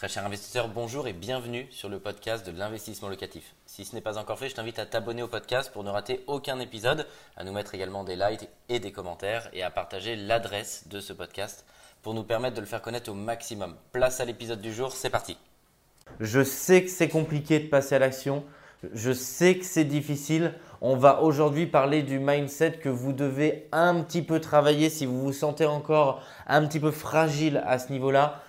Très cher investisseur, bonjour et bienvenue sur le podcast de l'investissement locatif. Si ce n'est pas encore fait, je t'invite à t'abonner au podcast pour ne rater aucun épisode, à nous mettre également des likes et des commentaires et à partager l'adresse de ce podcast pour nous permettre de le faire connaître au maximum. Place à l'épisode du jour, c'est parti. Je sais que c'est compliqué de passer à l'action, je sais que c'est difficile. On va aujourd'hui parler du mindset que vous devez un petit peu travailler si vous vous sentez encore un petit peu fragile à ce niveau-là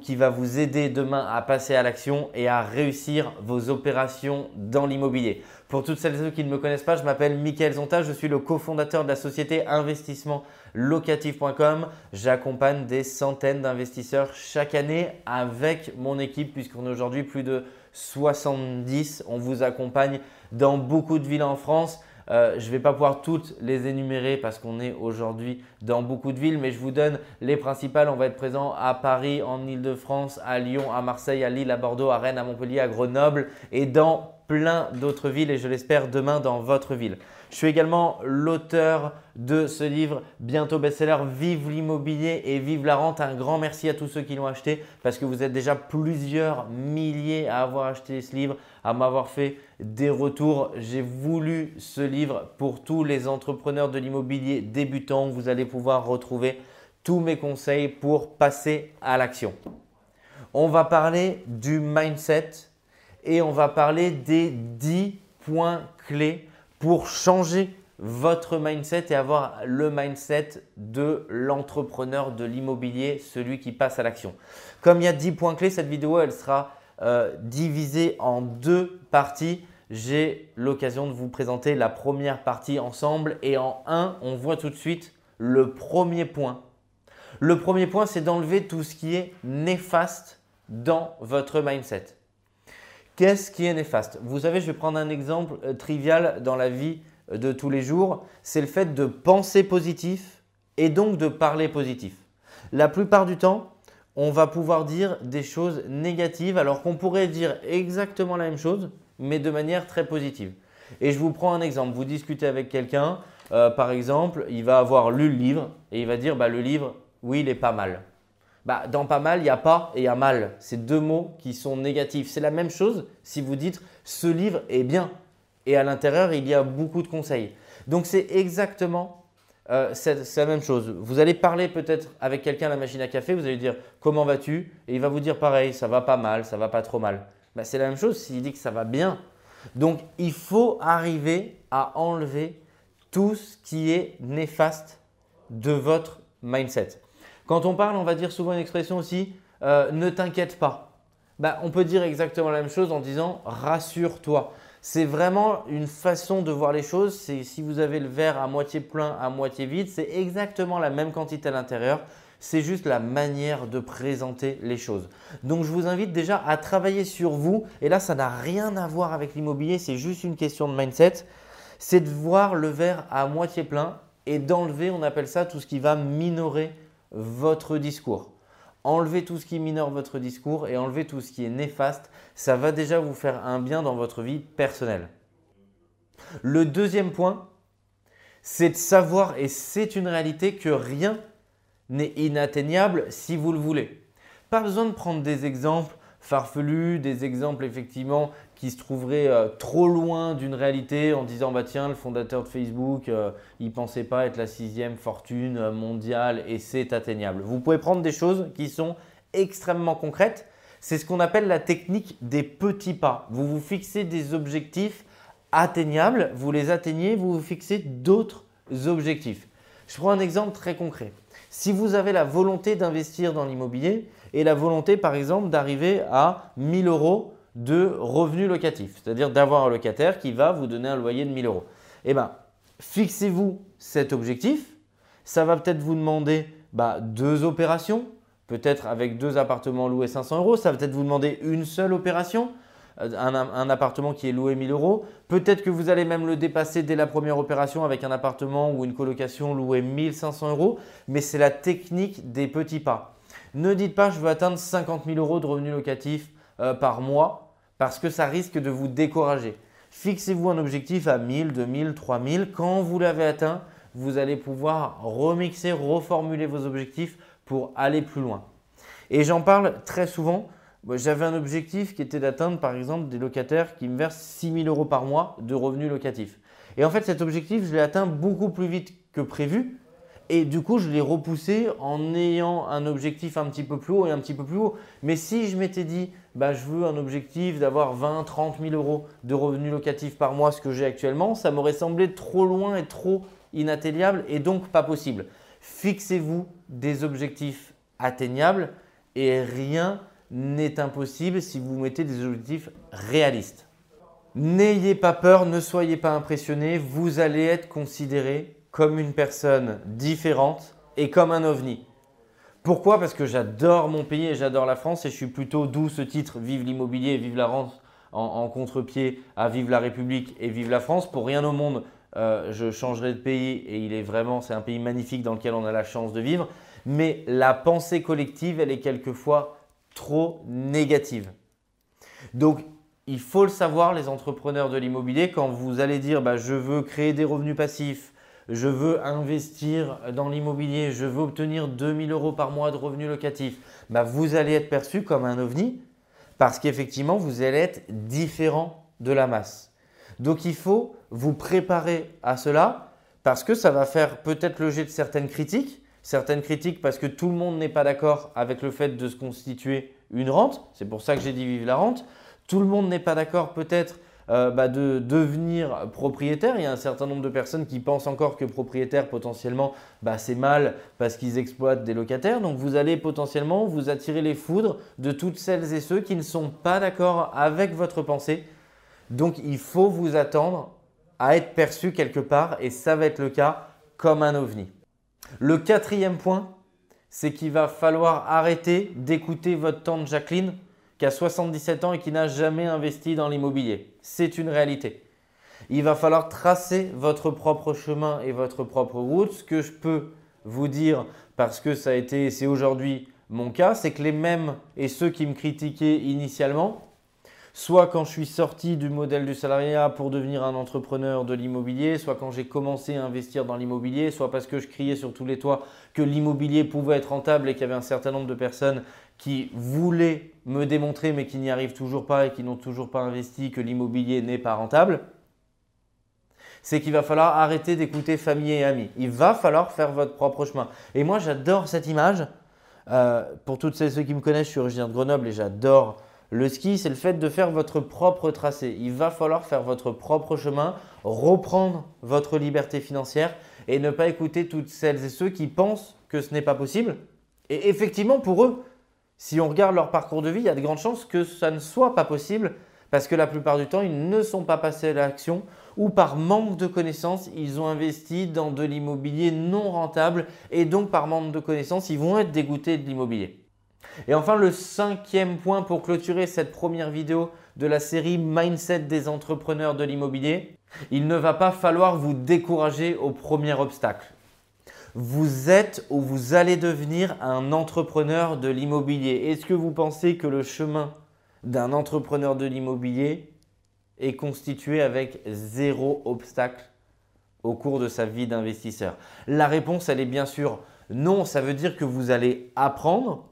qui va vous aider demain à passer à l'action et à réussir vos opérations dans l'immobilier. Pour toutes celles et ceux qui ne me connaissent pas, je m'appelle Mickaël Zonta, je suis le cofondateur de la société investissementlocatif.com. J'accompagne des centaines d'investisseurs chaque année avec mon équipe puisqu'on est aujourd'hui plus de 70. On vous accompagne dans beaucoup de villes en France. Euh, je ne vais pas pouvoir toutes les énumérer parce qu'on est aujourd'hui dans beaucoup de villes, mais je vous donne les principales. On va être présent à Paris, en Ile-de-France, à Lyon, à Marseille, à Lille, à Bordeaux, à Rennes, à Montpellier, à Grenoble et dans plein d'autres villes et je l'espère demain dans votre ville. Je suis également l'auteur de ce livre bientôt best-seller Vive l'immobilier et vive la rente. Un grand merci à tous ceux qui l'ont acheté parce que vous êtes déjà plusieurs milliers à avoir acheté ce livre, à m'avoir fait des retours. J'ai voulu ce livre pour tous les entrepreneurs de l'immobilier débutants. Vous allez pouvoir retrouver tous mes conseils pour passer à l'action. On va parler du mindset et on va parler des 10 points clés pour changer votre mindset et avoir le mindset de l'entrepreneur de l'immobilier, celui qui passe à l'action. Comme il y a 10 points clés, cette vidéo elle sera euh, divisée en deux parties. J'ai l'occasion de vous présenter la première partie ensemble et en un, on voit tout de suite le premier point. Le premier point, c'est d'enlever tout ce qui est néfaste dans votre mindset. Qu'est-ce qui est néfaste? Vous savez, je vais prendre un exemple euh, trivial dans la vie euh, de tous les jours. C'est le fait de penser positif et donc de parler positif. La plupart du temps, on va pouvoir dire des choses négatives alors qu'on pourrait dire exactement la même chose, mais de manière très positive. Et je vous prends un exemple. Vous discutez avec quelqu'un, euh, par exemple, il va avoir lu le livre et il va dire bah, le livre, oui, il est pas mal. Bah, dans pas mal, il y a pas et il y a mal. C'est deux mots qui sont négatifs. C'est la même chose si vous dites ce livre est bien et à l'intérieur, il y a beaucoup de conseils. Donc c'est exactement euh, c'est la même chose. Vous allez parler peut-être avec quelqu'un à la machine à café, vous allez dire comment vas-tu? Et il va vous dire pareil, ça va pas mal, ça va pas trop mal. Bah, c'est la même chose s'il dit que ça va bien. Donc il faut arriver à enlever tout ce qui est néfaste de votre mindset. Quand on parle, on va dire souvent une expression aussi euh, ne t'inquiète pas. Bah, on peut dire exactement la même chose en disant rassure-toi. C'est vraiment une façon de voir les choses. Si vous avez le verre à moitié plein, à moitié vide, c'est exactement la même quantité à l'intérieur. C'est juste la manière de présenter les choses. Donc je vous invite déjà à travailler sur vous. Et là, ça n'a rien à voir avec l'immobilier, c'est juste une question de mindset. C'est de voir le verre à moitié plein et d'enlever, on appelle ça tout ce qui va minorer votre discours. Enlevez tout ce qui minore votre discours et enlevez tout ce qui est néfaste. Ça va déjà vous faire un bien dans votre vie personnelle. Le deuxième point, c'est de savoir, et c'est une réalité, que rien n'est inatteignable si vous le voulez. Pas besoin de prendre des exemples farfelus, des exemples effectivement qui se trouveraient euh, trop loin d'une réalité en disant bah tiens le fondateur de Facebook euh, il pensait pas être la sixième fortune euh, mondiale et c'est atteignable. Vous pouvez prendre des choses qui sont extrêmement concrètes. C'est ce qu'on appelle la technique des petits pas. Vous vous fixez des objectifs atteignables, vous les atteignez, vous vous fixez d'autres objectifs. Je prends un exemple très concret. Si vous avez la volonté d'investir dans l'immobilier et la volonté par exemple d'arriver à 1000 euros de revenus locatifs, c'est-à-dire d'avoir un locataire qui va vous donner un loyer de 1000 euros. Eh bien, fixez-vous cet objectif. Ça va peut-être vous demander bah, deux opérations, peut-être avec deux appartements loués 500 euros. Ça va peut-être vous demander une seule opération, un, un, appartement qui est loué 1000 euros. Peut-être que vous allez même le dépasser dès la première opération avec un appartement ou une colocation loué 1500 euros. Mais c'est la technique des petits pas. Ne dites pas je veux atteindre 50 000 euros de revenus locatifs euh, par mois parce que ça risque de vous décourager. Fixez-vous un objectif à 1000, 2000, 3000. Quand vous l'avez atteint, vous allez pouvoir remixer, reformuler vos objectifs pour aller plus loin. Et j'en parle très souvent J'avais un objectif qui était d'atteindre par exemple des locataires qui me versent 6 000 euros par mois de revenus locatifs. Et en fait cet objectif, je l'ai atteint beaucoup plus vite que prévu. Et du coup, je l'ai repoussé en ayant un objectif un petit peu plus haut et un petit peu plus haut. Mais si je m'étais dit, bah, je veux un objectif d'avoir 20, 30 000 euros de revenus locatifs par mois, ce que j'ai actuellement, ça m'aurait semblé trop loin et trop inatteignable et donc pas possible. Fixez-vous des objectifs atteignables et rien n'est impossible si vous mettez des objectifs réalistes. N'ayez pas peur, ne soyez pas impressionné, vous allez être considéré comme une personne différente et comme un ovni. Pourquoi? Parce que j'adore mon pays et j'adore la France et je suis plutôt d'où ce titre Vive l'immobilier, vive la rente en, contre-pied à Vive la République et vive la France. Pour rien au monde, euh, je changerai de pays et il est vraiment, c'est un pays magnifique dans lequel on a la chance de vivre. Mais la pensée collective, elle est quelquefois trop négative. Donc, il faut le savoir, les entrepreneurs de l'immobilier, quand vous allez dire bah, je veux créer des revenus passifs, je veux investir dans l'immobilier, je veux obtenir 2000 euros par mois de revenus locatifs, bah, vous allez être perçu comme un ovni parce qu'effectivement, vous allez être différent de la masse. Donc, il faut vous préparer à cela parce que ça va faire peut-être le de certaines critiques. Certaines critiques parce que tout le monde n'est pas d'accord avec le fait de se constituer une rente. C'est pour ça que j'ai dit vive la rente. Tout le monde n'est pas d'accord peut-être euh, bah, de devenir propriétaire. Il y a un certain nombre de personnes qui pensent encore que propriétaire potentiellement bah, c'est mal parce qu'ils exploitent des locataires. Donc vous allez potentiellement vous attirer les foudres de toutes celles et ceux qui ne sont pas d'accord avec votre pensée. Donc il faut vous attendre à être perçu quelque part et ça va être le cas comme un ovni. Le quatrième point, c'est qu'il va falloir arrêter d'écouter votre tante Jacqueline qui a 77 ans et qui n'a jamais investi dans l'immobilier. C'est une réalité. Il va falloir tracer votre propre chemin et votre propre route. Ce que je peux vous dire, parce que ça a été, c'est aujourd'hui mon cas, c'est que les mêmes et ceux qui me critiquaient initialement, soit quand je suis sorti du modèle du salariat pour devenir un entrepreneur de l'immobilier, soit quand j'ai commencé à investir dans l'immobilier, soit parce que je criais sur tous les toits que l'immobilier pouvait être rentable et qu'il y avait un certain nombre de personnes qui voulaient me démontrer mais qui n'y arrivent toujours pas et qui n'ont toujours pas investi que l'immobilier n'est pas rentable, c'est qu'il va falloir arrêter d'écouter famille et amis. Il va falloir faire votre propre chemin. Et moi, j'adore cette image. Euh, pour toutes celles ceux qui me connaissent, je suis originaire de Grenoble et j'adore le ski. C'est le fait de faire votre propre tracé. Il va falloir faire votre propre chemin, reprendre votre liberté financière et ne pas écouter toutes celles et ceux qui pensent que ce n'est pas possible. Et effectivement, pour eux, si on regarde leur parcours de vie, il y a de grandes chances que ça ne soit pas possible parce que la plupart du temps, ils ne sont pas passés à l'action ou par manque de connaissances, ils ont investi dans de l'immobilier non rentable et donc par manque de connaissances, ils vont être dégoûtés de l'immobilier. Et enfin, le cinquième point pour clôturer cette première vidéo de la série Mindset des entrepreneurs de l'immobilier, il ne va pas falloir vous décourager au premier obstacle vous êtes ou vous allez devenir un entrepreneur de l'immobilier. Est-ce que vous pensez que le chemin d'un entrepreneur de l'immobilier est constitué avec zéro obstacle au cours de sa vie d'investisseur? La réponse, elle est bien sûr non. Ça veut dire que vous allez apprendre,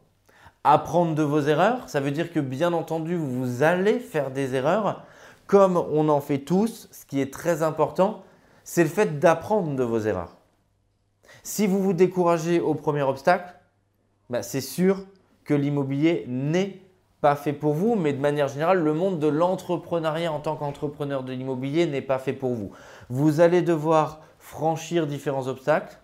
apprendre de vos erreurs. Ça veut dire que bien entendu, vous allez faire des erreurs, comme on en fait tous. Ce qui est très important, c'est le fait d'apprendre de vos erreurs. Si vous vous découragez au premier obstacle, bah, c'est sûr que l'immobilier n'est pas fait pour vous, mais de manière générale, le monde de l'entrepreneuriat en tant qu'entrepreneur de l'immobilier n'est pas fait pour vous. Vous allez devoir franchir différents obstacles,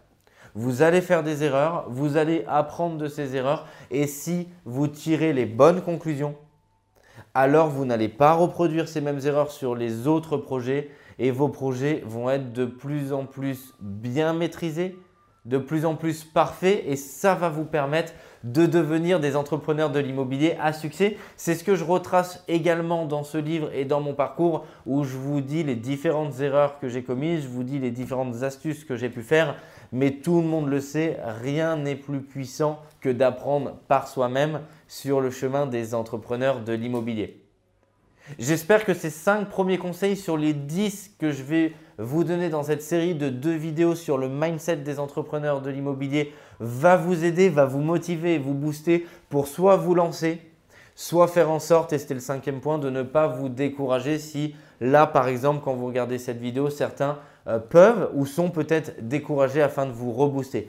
vous allez faire des erreurs, vous allez apprendre de ces erreurs, et si vous tirez les bonnes conclusions, alors vous n'allez pas reproduire ces mêmes erreurs sur les autres projets, et vos projets vont être de plus en plus bien maîtrisés, de plus en plus parfait et ça va vous permettre de devenir des entrepreneurs de l'immobilier à succès. C'est ce que je retrace également dans ce livre et dans mon parcours où je vous dis les différentes erreurs que j'ai commises, je vous dis les différentes astuces que j'ai pu faire, mais tout le monde le sait, rien n'est plus puissant que d'apprendre par soi-même sur le chemin des entrepreneurs de l'immobilier. J'espère que ces 5 premiers conseils sur les 10 que je vais vous donner dans cette série de deux vidéos sur le mindset des entrepreneurs de l'immobilier va vous aider, va vous motiver et vous booster pour soit vous lancer, soit faire en sorte, et c'était le cinquième point, de ne pas vous décourager si là, par exemple, quand vous regardez cette vidéo, certains euh, peuvent ou sont peut-être découragés afin de vous rebooster.